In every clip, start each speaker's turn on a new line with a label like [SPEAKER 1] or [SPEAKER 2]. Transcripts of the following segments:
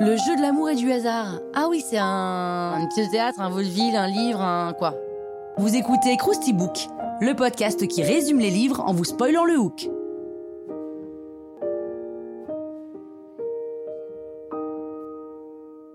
[SPEAKER 1] Le jeu de l'amour et du hasard. Ah oui, c'est un, une pièce théâtre, un vaudeville, un livre, un quoi Vous écoutez Krusty Book, le podcast qui résume les livres en vous spoilant le hook.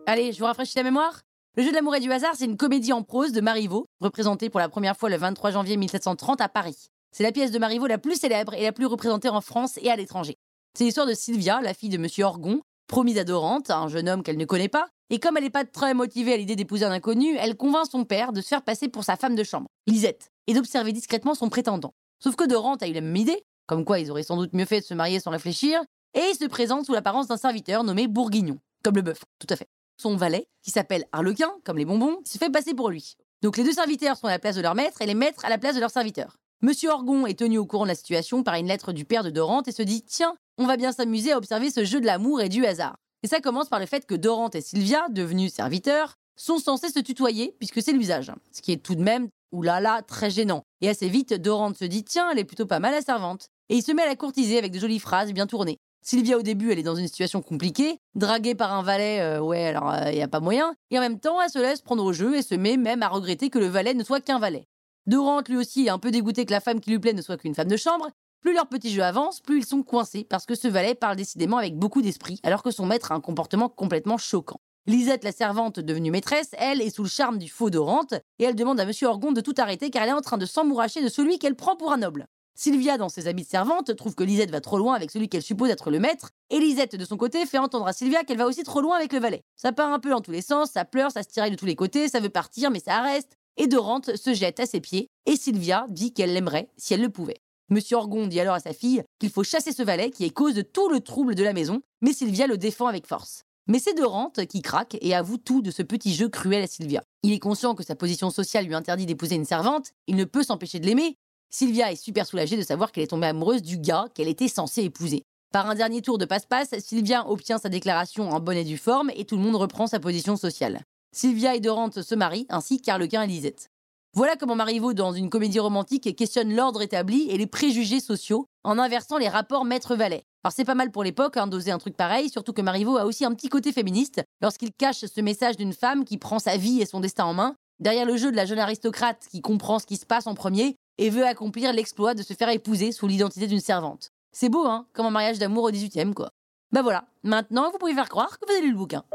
[SPEAKER 1] Allez, je vous rafraîchis la mémoire Le jeu de l'amour et du hasard, c'est une comédie en prose de Marivaux, représentée pour la première fois le 23 janvier 1730 à Paris. C'est la pièce de Marivaux la plus célèbre et la plus représentée en France et à l'étranger. C'est l'histoire de Sylvia, la fille de Monsieur Orgon, promise adorante à un jeune homme qu'elle ne connaît pas, et comme elle n'est pas très motivée à l'idée d'épouser un inconnu, elle convainc son père de se faire passer pour sa femme de chambre, Lisette, et d'observer discrètement son prétendant. Sauf que Dorante a eu la même idée, comme quoi ils auraient sans doute mieux fait de se marier sans réfléchir, et il se présente sous l'apparence d'un serviteur nommé Bourguignon, comme le bœuf, tout à fait. Son valet, qui s'appelle Harlequin, comme les bonbons, se fait passer pour lui. Donc les deux serviteurs sont à la place de leur maître et les maîtres à la place de leurs serviteurs. Monsieur Orgon est tenu au courant de la situation par une lettre du père de Dorante et se dit Tiens, on va bien s'amuser à observer ce jeu de l'amour et du hasard. Et ça commence par le fait que Dorante et Sylvia, devenus serviteurs, sont censés se tutoyer puisque c'est l'usage. Ce qui est tout de même, oulala, très gênant. Et assez vite, Dorante se dit Tiens, elle est plutôt pas mal la servante. Et il se met à la courtiser avec de jolies phrases bien tournées. Sylvia, au début, elle est dans une situation compliquée, draguée par un valet, euh, ouais, alors il n'y a pas moyen, et en même temps, elle se laisse prendre au jeu et se met même à regretter que le valet ne soit qu'un valet. Dorante, lui aussi, est un peu dégoûté que la femme qui lui plaît ne soit qu'une femme de chambre. Plus leur petit jeu avance, plus ils sont coincés, parce que ce valet parle décidément avec beaucoup d'esprit, alors que son maître a un comportement complètement choquant. Lisette, la servante devenue maîtresse, elle, est sous le charme du faux Dorante, et elle demande à Monsieur Orgon de tout arrêter car elle est en train de s'emmouracher de celui qu'elle prend pour un noble. Sylvia, dans ses habits de servante, trouve que Lisette va trop loin avec celui qu'elle suppose être le maître, et Lisette, de son côté, fait entendre à Sylvia qu'elle va aussi trop loin avec le valet. Ça part un peu dans tous les sens, ça pleure, ça se tiraille de tous les côtés, ça veut partir, mais ça reste, et Dorante se jette à ses pieds, et Sylvia dit qu'elle l'aimerait si elle le pouvait. Monsieur Orgon dit alors à sa fille qu'il faut chasser ce valet qui est cause de tout le trouble de la maison, mais Sylvia le défend avec force. Mais c'est Dorante qui craque et avoue tout de ce petit jeu cruel à Sylvia. Il est conscient que sa position sociale lui interdit d'épouser une servante, il ne peut s'empêcher de l'aimer, Sylvia est super soulagée de savoir qu'elle est tombée amoureuse du gars qu'elle était censée épouser. Par un dernier tour de passe-passe, Sylvia obtient sa déclaration en bonne et due forme et tout le monde reprend sa position sociale. Sylvia et Dorante se marient, ainsi qu'Arlequin et Lisette. Voilà comment Marivaux, dans une comédie romantique, questionne l'ordre établi et les préjugés sociaux en inversant les rapports maître-valet. Alors c'est pas mal pour l'époque hein, d'oser un truc pareil, surtout que Marivaux a aussi un petit côté féministe lorsqu'il cache ce message d'une femme qui prend sa vie et son destin en main, derrière le jeu de la jeune aristocrate qui comprend ce qui se passe en premier et veut accomplir l'exploit de se faire épouser sous l'identité d'une servante. C'est beau, hein, comme un mariage d'amour au 18e, quoi. Bah voilà, maintenant vous pouvez faire croire que vous avez lu le bouquin.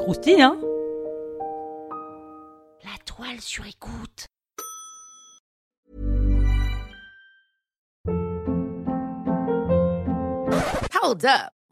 [SPEAKER 1] Croustille, hein? La toile sur écoute.
[SPEAKER 2] Hold up.